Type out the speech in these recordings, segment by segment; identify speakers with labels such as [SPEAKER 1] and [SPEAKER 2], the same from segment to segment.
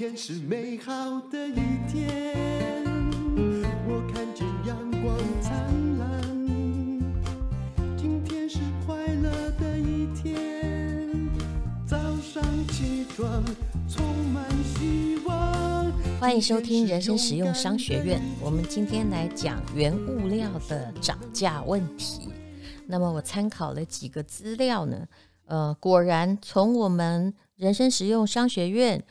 [SPEAKER 1] 天是美好的一天，我看见阳光灿烂。今天是快乐的一天，早上起床充满希望。
[SPEAKER 2] 欢迎收听人生实用商学院。我们今天来讲原物料的涨价问题。那么我参考了几个资料呢，呃，果然从我们人生实用商学院。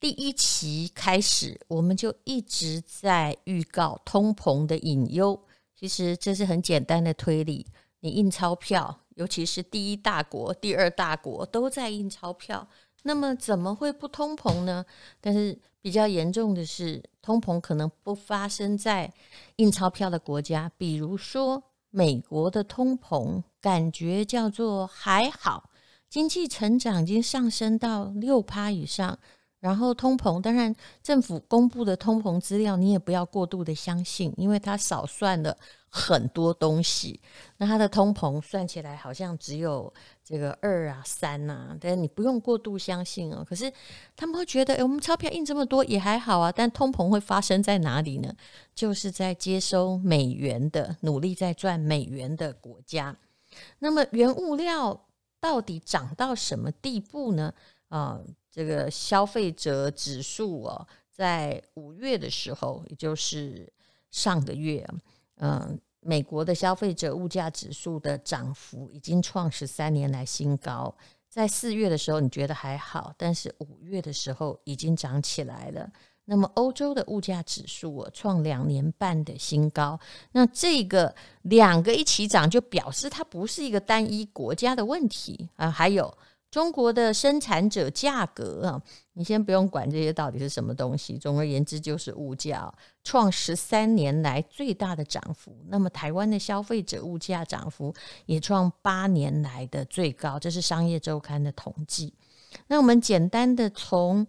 [SPEAKER 2] 第一期开始，我们就一直在预告通膨的隐忧。其实这是很简单的推理：你印钞票，尤其是第一大国、第二大国都在印钞票，那么怎么会不通膨呢？但是比较严重的是，通膨可能不发生在印钞票的国家，比如说美国的通膨，感觉叫做还好，经济成长已经上升到六趴以上。然后通膨，当然政府公布的通膨资料你也不要过度的相信，因为它少算了很多东西。那它的通膨算起来好像只有这个二啊三啊，但你不用过度相信哦。可是他们会觉得，诶，我们钞票印这么多也还好啊。但通膨会发生在哪里呢？就是在接收美元的，努力在赚美元的国家。那么原物料到底涨到什么地步呢？啊、这个消费者指数哦，在五月的时候，也就是上个月，嗯，美国的消费者物价指数的涨幅已经创十三年来新高。在四月的时候，你觉得还好，但是五月的时候已经涨起来了。那么欧洲的物价指数啊，创两年半的新高。那这个两个一起涨，就表示它不是一个单一国家的问题啊。还有。中国的生产者价格啊，你先不用管这些到底是什么东西。总而言之，就是物价创十三年来最大的涨幅。那么，台湾的消费者物价涨幅也创八年来的最高。这是商业周刊的统计。那我们简单的从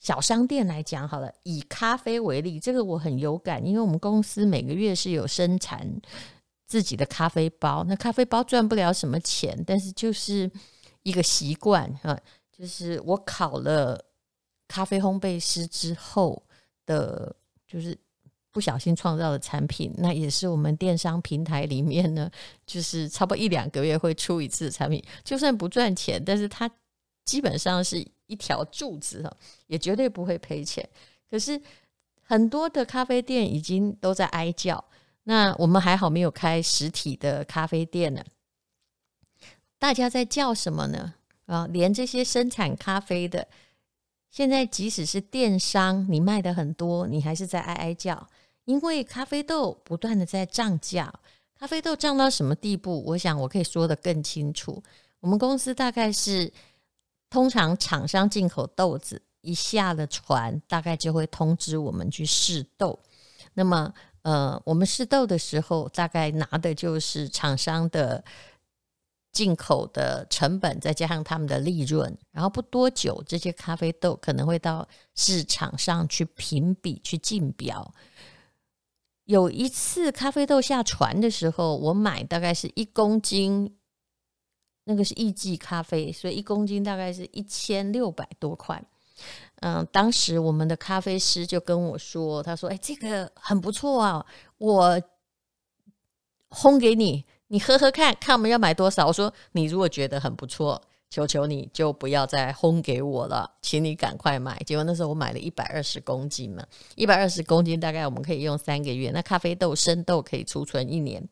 [SPEAKER 2] 小商店来讲好了，以咖啡为例，这个我很有感，因为我们公司每个月是有生产自己的咖啡包。那咖啡包赚不了什么钱，但是就是。一个习惯啊，就是我考了咖啡烘焙师之后的，就是不小心创造的产品，那也是我们电商平台里面呢，就是差不多一两个月会出一次产品，就算不赚钱，但是它基本上是一条柱子哈，也绝对不会赔钱。可是很多的咖啡店已经都在哀叫，那我们还好没有开实体的咖啡店呢。大家在叫什么呢？啊，连这些生产咖啡的，现在即使是电商，你卖的很多，你还是在哀哀叫，因为咖啡豆不断的在涨价。咖啡豆涨到什么地步？我想我可以说得更清楚。我们公司大概是，通常厂商进口豆子一下了船，大概就会通知我们去试豆。那么，呃，我们试豆的时候，大概拿的就是厂商的。进口的成本再加上他们的利润，然后不多久，这些咖啡豆可能会到市场上去评比、去竞标。有一次咖啡豆下船的时候，我买大概是一公斤，那个是艺伎咖啡，所以一公斤大概是一千六百多块。嗯，当时我们的咖啡师就跟我说：“他说，哎，这个很不错啊，我烘给你。”你喝喝看看我们要买多少？我说你如果觉得很不错，求求你就不要再烘给我了，请你赶快买。结果那时候我买了一百二十公斤嘛，一百二十公斤大概我们可以用三个月。那咖啡豆生豆可以储存一年。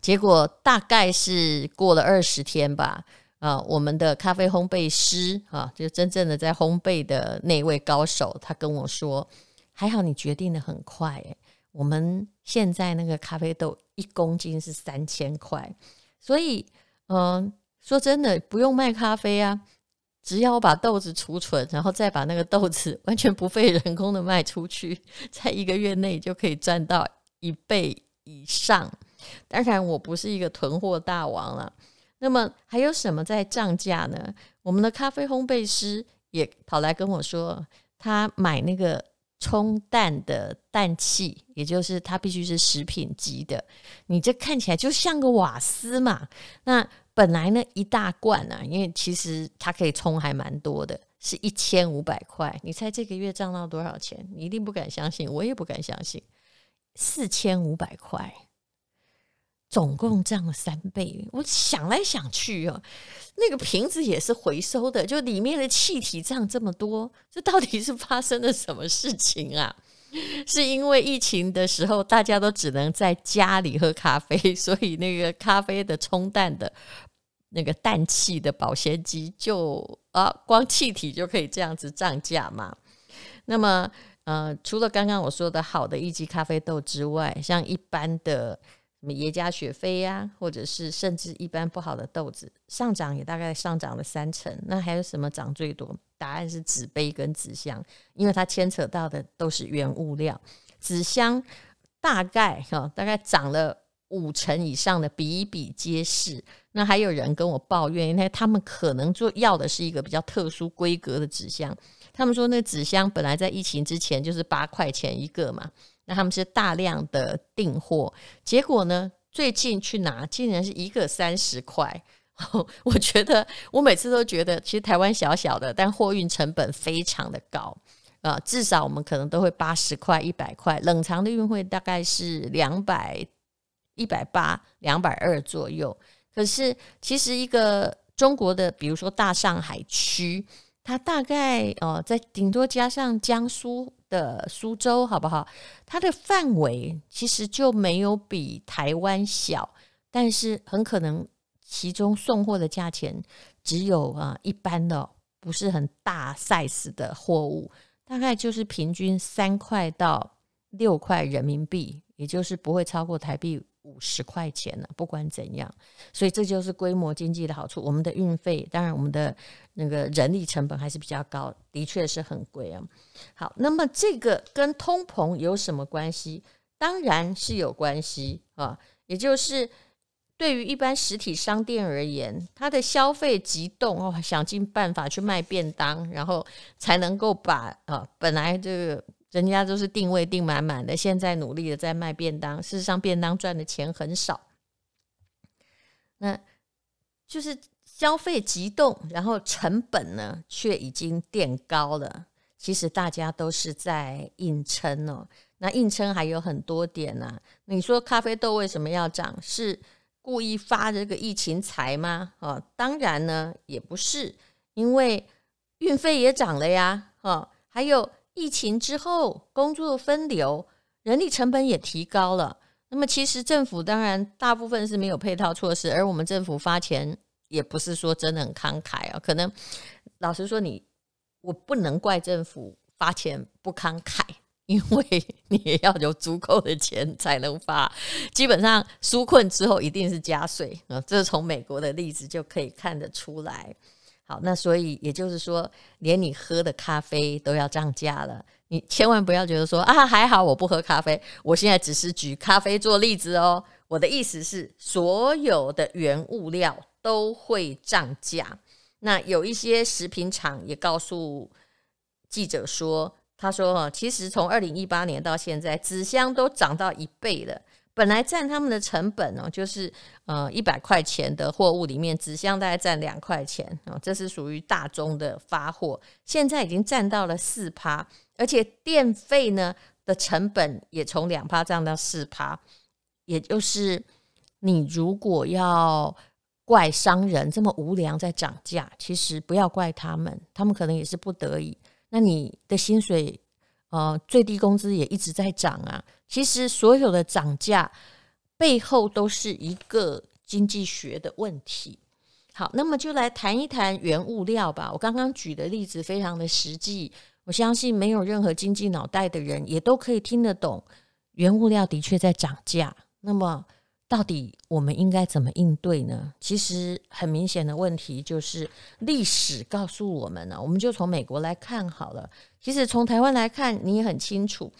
[SPEAKER 2] 结果大概是过了二十天吧，啊，我们的咖啡烘焙师啊，就真正的在烘焙的那位高手，他跟我说，还好你决定的很快，欸，我们现在那个咖啡豆。一公斤是三千块，所以，嗯、说真的，不用卖咖啡啊，只要我把豆子储存，然后再把那个豆子 完全不费人工的卖出去，在一个月内就可以赚到一倍以上。当然，我不是一个囤货大王了。那么，还有什么在涨价呢？我们的咖啡烘焙师也跑来跟我说，他买那个。冲蛋的氮气，也就是它必须是食品级的。你这看起来就像个瓦斯嘛。那本来呢，一大罐啊，因为其实它可以冲还蛮多的，是一千五百块，你猜这个月涨到多少钱？你一定不敢相信，我也不敢相信，四千五百块，总共涨了三倍。我想来想去哦，那个瓶子也是回收的，就里面的气体涨这么多，这到底是发生了什么事情啊？是因为疫情的时候，大家都只能在家里喝咖啡，所以那个咖啡的冲淡的。那个氮气的保鲜机就啊，光气体就可以这样子涨价嘛。那么呃，除了刚刚我说的好的一级咖啡豆之外，像一般的什么耶加雪菲呀，或者是甚至一般不好的豆子，上涨也大概上涨了三成。那还有什么涨最多？答案是纸杯跟纸箱，因为它牵扯到的都是原物料。纸箱大概哈、大概涨了。五成以上的比比皆是。那还有人跟我抱怨，因为他们可能做要的是一个比较特殊规格的纸箱。他们说，那纸箱本来在疫情之前就是八块钱一个嘛。那他们是大量的订货，结果呢，最近去拿竟然是一个三十块。我觉得我每次都觉得，其实台湾小小的，但货运成本非常的高啊。至少我们可能都会八十块、一百块，冷藏的运费大概是两百。一百八、两百二左右，可是其实一个中国的，比如说大上海区，它大概呃，在顶多加上江苏的苏州，好不好？它的范围其实就没有比台湾小，但是很可能其中送货的价钱只有啊一般的，不是很大 size 的货物，大概就是平均三块到六块人民币，也就是不会超过台币。五十块钱呢，不管怎样，所以这就是规模经济的好处。我们的运费，当然我们的那个人力成本还是比较高，的确是很贵啊。好，那么这个跟通膨有什么关系？当然是有关系啊。也就是对于一般实体商店而言，它的消费急动哦，想尽办法去卖便当，然后才能够把啊本来这个。人家都是定位定满满的，现在努力的在卖便当。事实上，便当赚的钱很少，那就是消费急动，然后成本呢却已经垫高了。其实大家都是在硬撑哦。那硬撑还有很多点呢、啊。你说咖啡豆为什么要涨？是故意发这个疫情财吗？哦，当然呢也不是，因为运费也涨了呀。哦，还有。疫情之后，工作分流，人力成本也提高了。那么，其实政府当然大部分是没有配套措施，而我们政府发钱也不是说真的很慷慨啊。可能老实说你，你我不能怪政府发钱不慷慨，因为你也要有足够的钱才能发。基本上纾困之后一定是加税啊，这从美国的例子就可以看得出来。好，那所以也就是说，连你喝的咖啡都要涨价了。你千万不要觉得说啊，还好我不喝咖啡。我现在只是举咖啡做例子哦。我的意思是，所有的原物料都会涨价。那有一些食品厂也告诉记者说，他说，其实从二零一八年到现在，纸箱都涨到一倍了。本来占他们的成本哦，就是呃一百块钱的货物里面，纸箱大概占两块钱啊，这是属于大宗的发货，现在已经占到了四趴，而且电费呢的成本也从两趴涨到四趴，也就是你如果要怪商人这么无良在涨价，其实不要怪他们，他们可能也是不得已。那你的薪水？呃，最低工资也一直在涨啊。其实所有的涨价背后都是一个经济学的问题。好，那么就来谈一谈原物料吧。我刚刚举的例子非常的实际，我相信没有任何经济脑袋的人也都可以听得懂。原物料的确在涨价，那么到底我们应该怎么应对呢？其实很明显的问题就是历史告诉我们呢，我们就从美国来看好了。其实从台湾来看，你也很清楚。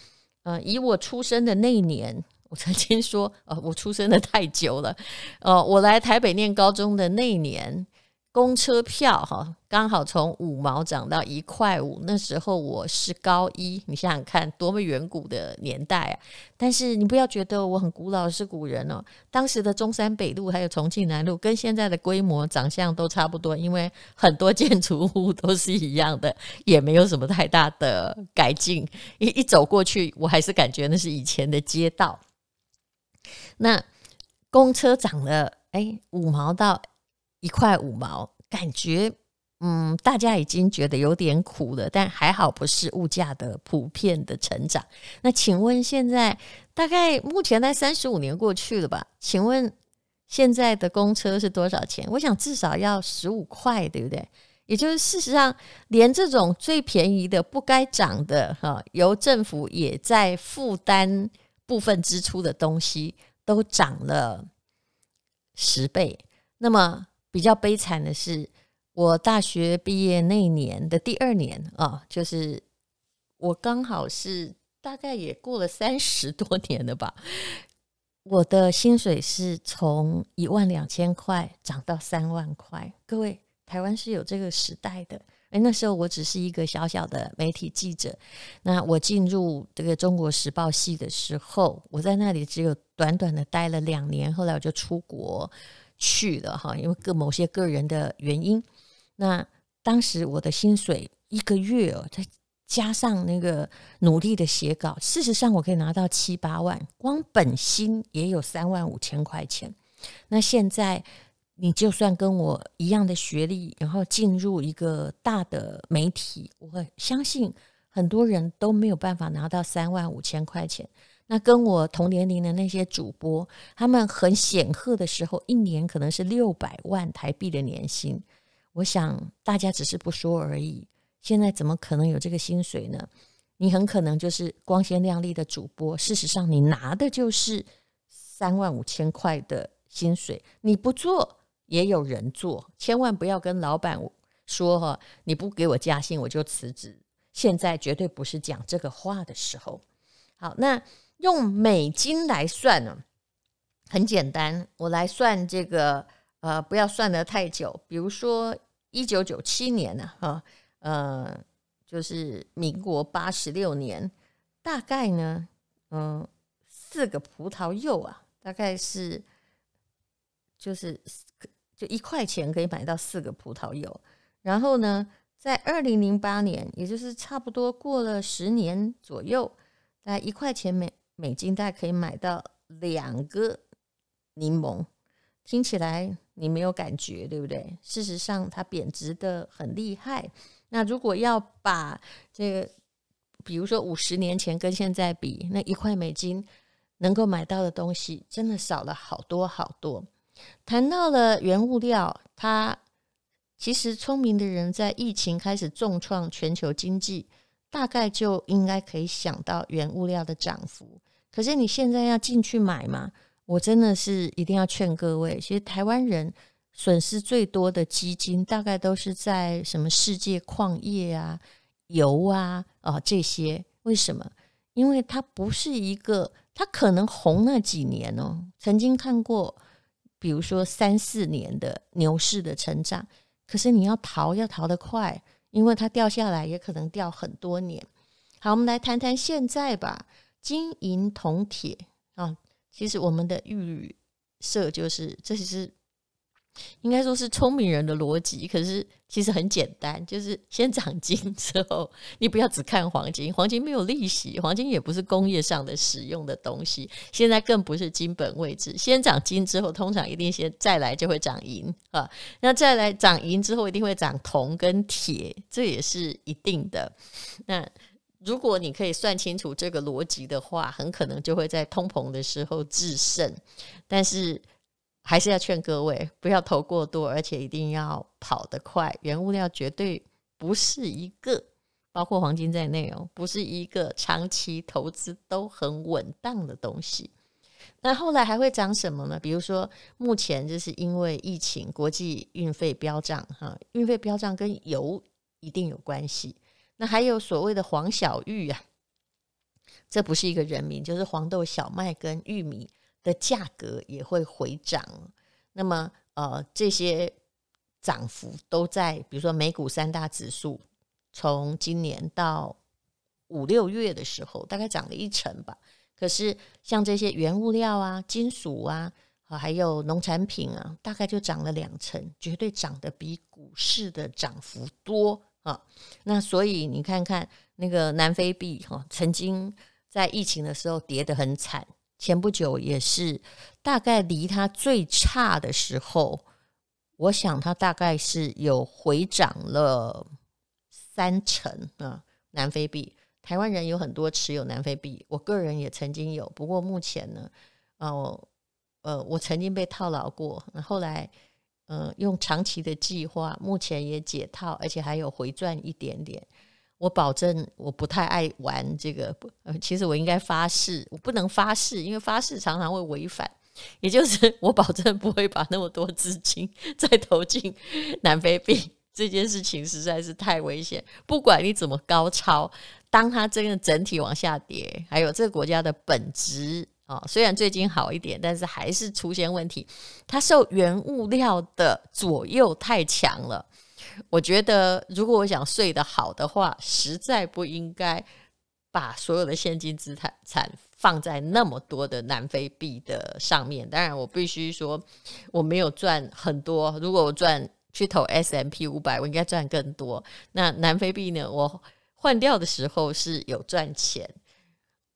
[SPEAKER 2] 呃，以我出生的那一年，我曾经说，呃，我出生的太久了。呃，我来台北念高中的那一年，公车票哈，刚好从五毛涨到一块五。那时候我是高一，你想想看，多么远古的年代啊！但是你不要觉得我很古老是古人哦。当时的中山北路还有重庆南路，跟现在的规模、长相都差不多，因为很多建筑物都是一样的，也没有什么太大的改进。一一走过去，我还是感觉那是以前的街道。那公车涨了，哎，五毛到。一块五毛，感觉嗯，大家已经觉得有点苦了，但还好不是物价的普遍的成长。那请问现在大概目前在三十五年过去了吧？请问现在的公车是多少钱？我想至少要十五块，对不对？也就是事实上，连这种最便宜的不该涨的哈，由政府也在负担部分支出的东西，都涨了十倍。那么比较悲惨的是，我大学毕业那年的第二年啊，就是我刚好是大概也过了三十多年了吧。我的薪水是从一万两千块涨到三万块。各位，台湾是有这个时代的。哎，那时候我只是一个小小的媒体记者。那我进入这个《中国时报》系的时候，我在那里只有短短的待了两年，后来我就出国。去了哈，因为个某些个人的原因，那当时我的薪水一个月哦，再加上那个努力的写稿，事实上我可以拿到七八万，光本薪也有三万五千块钱。那现在你就算跟我一样的学历，然后进入一个大的媒体，我相信很多人都没有办法拿到三万五千块钱。那跟我同年龄的那些主播，他们很显赫的时候，一年可能是六百万台币的年薪。我想大家只是不说而已。现在怎么可能有这个薪水呢？你很可能就是光鲜亮丽的主播，事实上你拿的就是三万五千块的薪水。你不做也有人做，千万不要跟老板说哈，你不给我加薪我就辞职。现在绝对不是讲这个话的时候。好，那。用美金来算呢，很简单。我来算这个，呃，不要算得太久。比如说一九九七年呢，啊，呃，就是民国八十六年，大概呢，嗯、四个葡萄柚啊，大概是就是就一块钱可以买到四个葡萄柚。然后呢，在二零零八年，也就是差不多过了十年左右，大概一块钱每。美金大概可以买到两个柠檬，听起来你没有感觉，对不对？事实上，它贬值得很厉害。那如果要把这个，比如说五十年前跟现在比，那一块美金能够买到的东西，真的少了好多好多。谈到了原物料，它其实聪明的人在疫情开始重创全球经济，大概就应该可以想到原物料的涨幅。可是你现在要进去买嘛？我真的是一定要劝各位，其实台湾人损失最多的基金，大概都是在什么世界矿业啊、油啊啊这些。为什么？因为它不是一个，它可能红那几年哦，曾经看过，比如说三四年的牛市的成长。可是你要逃，要逃得快，因为它掉下来也可能掉很多年。好，我们来谈谈现在吧。金银铜铁啊，其实我们的预设就是，这是应该说是聪明人的逻辑。可是其实很简单，就是先涨金 之后，你不要只看黄金，黄金没有利息，黄金也不是工业上的使用的东西，现在更不是金本位制。先涨金之后，通常一定先再来就会涨银啊，那再来涨银之后，一定会涨铜跟铁，这也是一定的。那如果你可以算清楚这个逻辑的话，很可能就会在通膨的时候制胜。但是还是要劝各位不要投过多，而且一定要跑得快。原物料绝对不是一个，包括黄金在内哦，不是一个长期投资都很稳当的东西。那后来还会涨什么呢？比如说，目前就是因为疫情，国际运费飙涨，哈，运费飙涨跟油一定有关系。那还有所谓的黄小玉啊，这不是一个人名，就是黄豆、小麦跟玉米的价格也会回涨。那么，呃，这些涨幅都在，比如说美股三大指数，从今年到五六月的时候，大概涨了一成吧。可是像这些原物料啊、金属啊，还有农产品啊，大概就涨了两成，绝对涨得比股市的涨幅多啊。那所以你看看那个南非币哈，曾经在疫情的时候跌得很惨，前不久也是大概离它最差的时候。我想它大概是有回涨了三成啊，南非币。台湾人有很多持有南非币，我个人也曾经有，不过目前呢，哦，呃，我曾经被套牢过，后来，嗯、用长期的计划，目前也解套，而且还有回赚一点点。我保证，我不太爱玩这个，呃，其实我应该发誓，我不能发誓，因为发誓常常会违反。也就是 我保证不会把那么多资金再投进南非币，这件事情实在是太危险。不管你怎么高超，当它真的整体往下跌，还有这个国家的本质啊，虽然最近好一点，但是还是出现问题。它受原物料的左右太强了。我觉得如果我想睡得好的话，实在不应该把所有的现金资产。放在那么多的南非币的上面，当然我必须说我没有赚很多。如果我赚去投 S M P 五百，我应该赚更多。那南非币呢？我换掉的时候是有赚钱。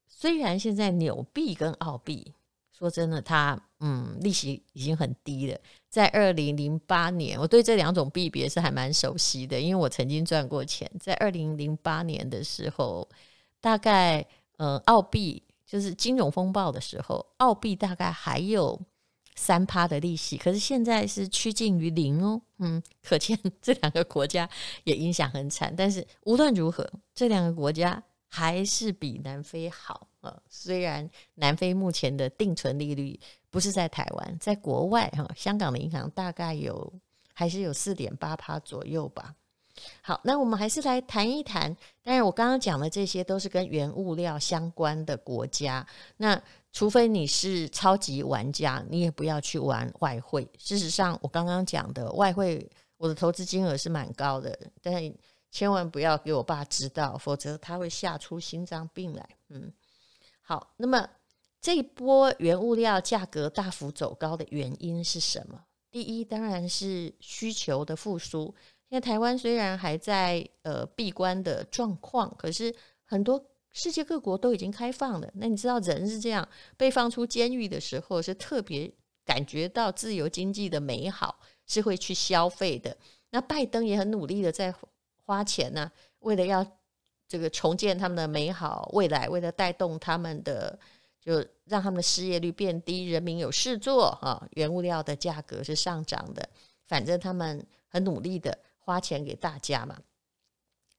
[SPEAKER 2] 虽然现在纽币跟澳币，说真的，它嗯利息已经很低了。在二零零八年，我对这两种币别是还蛮熟悉的，因为我曾经赚过钱。在二零零八年的时候，大概呃澳币。就是金融风暴的时候，澳币大概还有三趴的利息，可是现在是趋近于零哦。嗯，可见 这两个国家也影响很惨。但是无论如何，这两个国家还是比南非好啊。虽然南非目前的定存利率不是在台湾，在国外哈，香港的银行大概有还是有四点八趴左右吧。好，那我们还是来谈一谈。当然，我刚刚讲的这些都是跟原物料相关的国家。那除非你是超级玩家，你也不要去玩外汇。事实上，我刚刚讲的外汇，我的投资金额是蛮高的，但千万不要给我爸知道，否则他会吓出心脏病来。嗯，好，那么这一波原物料价格大幅走高的原因是什么？第一，当然是需求的复苏。因为台湾虽然还在呃闭关的状况，可是很多世界各国都已经开放了。那你知道人是这样，被放出监狱的时候是特别感觉到自由经济的美好，是会去消费的。那拜登也很努力的在花钱呢、为了要这个重建他们的美好未来，为了带动他们的，就让他们的失业率变低，人民有事做啊。原物料的价格是上涨的，反正他们很努力的。花钱给大家嘛？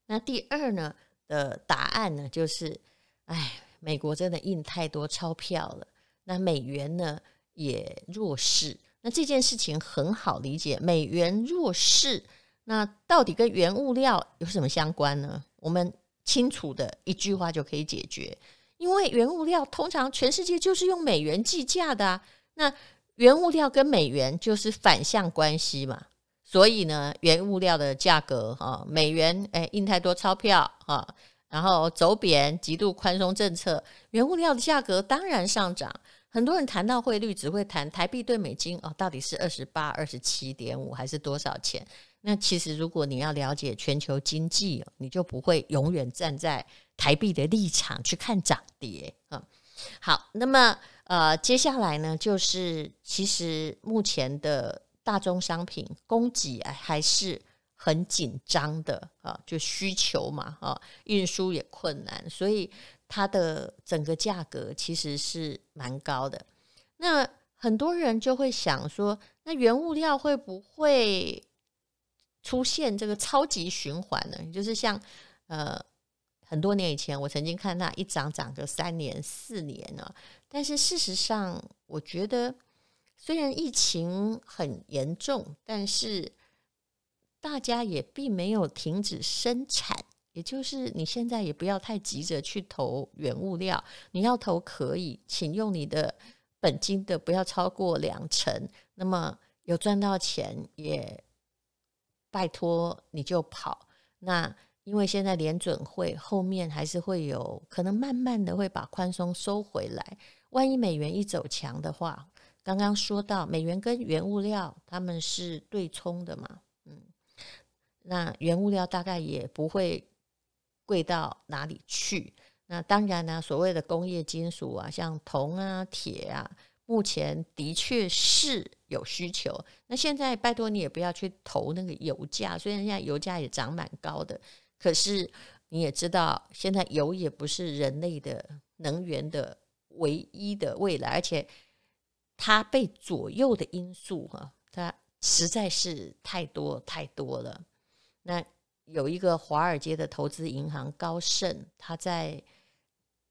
[SPEAKER 2] 那第二呢的答案呢，就是，哎，美国真的印太多钞票了，那美元呢也弱势。那这件事情很好理解，美元弱势，那到底跟原物料有什么相关呢？我们清楚的一句话就可以解决，因为原物料通常全世界就是用美元计价的啊，那原物料跟美元就是反向关系嘛。所以呢，原物料的价格哈，美元诶印太多钞票啊，然后走贬，极度宽松政策，原物料的价格当然上涨。很多人谈到汇率，只会谈台币兑美金哦，到底是二十八、二十七点五还是多少钱？那其实如果你要了解全球经济，你就不会永远站在台币的立场去看涨跌啊。好，那么呃，接下来呢，就是其实目前的。大宗商品供给还是很紧张的啊，就需求嘛啊，运输也困难，所以它的整个价格其实是蛮高的。那很多人就会想说，那原物料会不会出现这个超级循环呢？就是像呃很多年以前，我曾经看它一涨涨个三年四年呢，但是事实上，我觉得。虽然疫情很严重，但是大家也并没有停止生产。也就是你现在也不要太急着去投原物料，你要投可以，请用你的本金的不要超过两成。那么有赚到钱，也拜托你就跑。那因为现在联准会后面还是会有可能慢慢的会把宽松收回来。万一美元一走强的话，刚刚说到美元跟原物料他们是对冲的嘛，嗯，那原物料大概也不会贵到哪里去。那当然呢，所谓的工业金属啊，像铜啊、铁啊，目前的确是有需求。那现在拜托你也不要去投那个油价，虽然现在油价也涨蛮高的，可是你也知道，现在油也不是人类的能源的唯一的未来，而且它被左右的因素哈，它实在是太多太多了。那有一个华尔街的投资银行高盛，他在。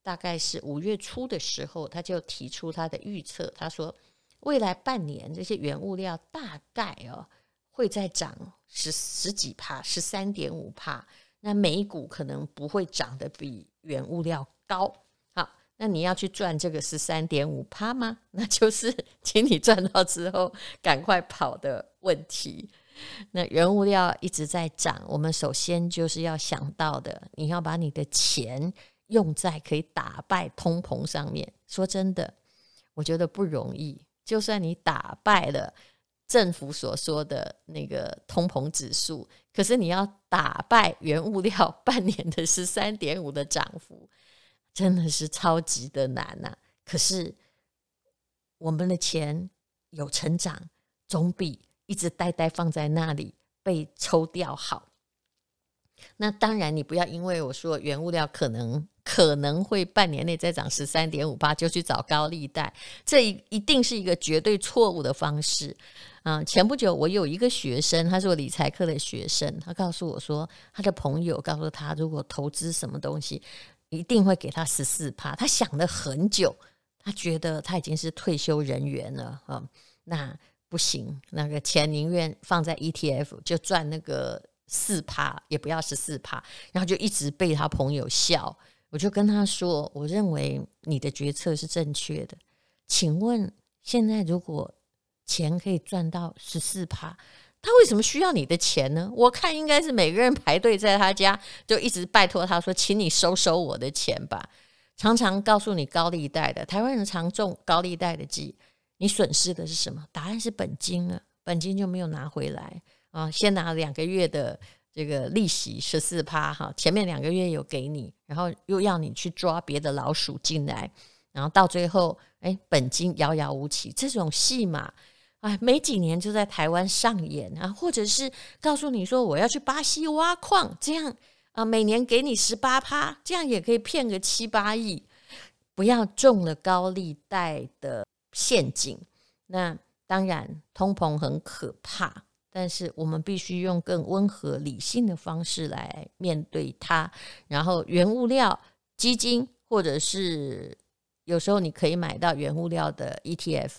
[SPEAKER 2] 大概是五月初的时候，他就提出他的预测。他说，未来半年这些原物料大概哦会再涨十十几趴，十三点五趴。那美股可能不会涨得比原物料高。好，那你要去赚这个十三点五趴吗？那就是请你赚到之后赶快跑的问题。那原物料一直在涨，我们首先就是要想到的，你要把你的钱。用在可以打败通膨上面，说真的，我觉得不容易。就算你打败了政府所说的那个通膨指数，可是你要打败原物料半年的十三点五的涨幅，真的是超级的难呐、啊。可是我们的钱有成长，总比一直呆呆放在那里被抽掉好。那当然，你不要因为我说原物料可能。可能会半年内再涨十三点五八，就去找高利贷，这一一定是一个绝对错误的方式啊！前不久我有一个学生，他是我理财课的学生，他告诉我说，他的朋友告诉他，如果投资什么东西，一定会给他十四趴。他想了很久，他觉得他已经是退休人员了啊，那不行，那个钱宁愿放在 ETF，就赚那个四趴，也不要十四趴，然后就一直被他朋友笑。我就跟他说：“我认为你的决策是正确的。请问，现在如果钱可以赚到十四趴，他为什么需要你的钱呢？我看应该是每个人排队在他家，就一直拜托他说：‘请你收收我的钱吧。’常常告诉你高利贷的台湾人常中高利贷的计，你损失的是什么？答案是本金啊，本金就没有拿回来啊！先拿两个月的。”这个利息十四趴哈，前面两个月有给你，然后又要你去抓别的老鼠进来，然后到最后，哎，本金遥遥无期，这种戏码，哎，没几年就在台湾上演啊，或者是告诉你说我要去巴西挖矿，这样啊，每年给你十八趴，这样也可以骗个七八亿，不要中了高利贷的陷阱。那当然，通膨很可怕。但是我们必须用更温和、理性的方式来面对它。然后，原物料基金或者是有时候你可以买到原物料的 ETF，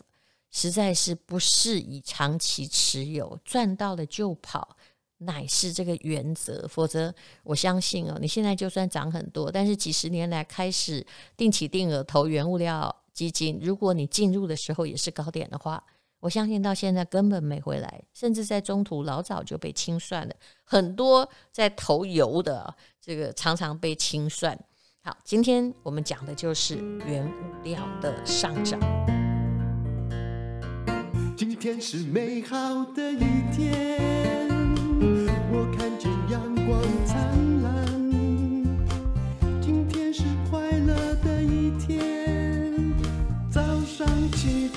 [SPEAKER 2] 实在是不适宜长期持有。赚到了就跑，乃是这个原则。否则，我相信哦，你现在就算涨很多，但是几十年来开始定期定额投原物料基金，如果你进入的时候也是高点的话。我相信到现在根本没回来，甚至在中途老早就被清算了。很多在投油的这个常常被清算。好，今天我们讲的就是原物料的上涨。
[SPEAKER 1] 今天是美好的一天，我看见阳光灿烂。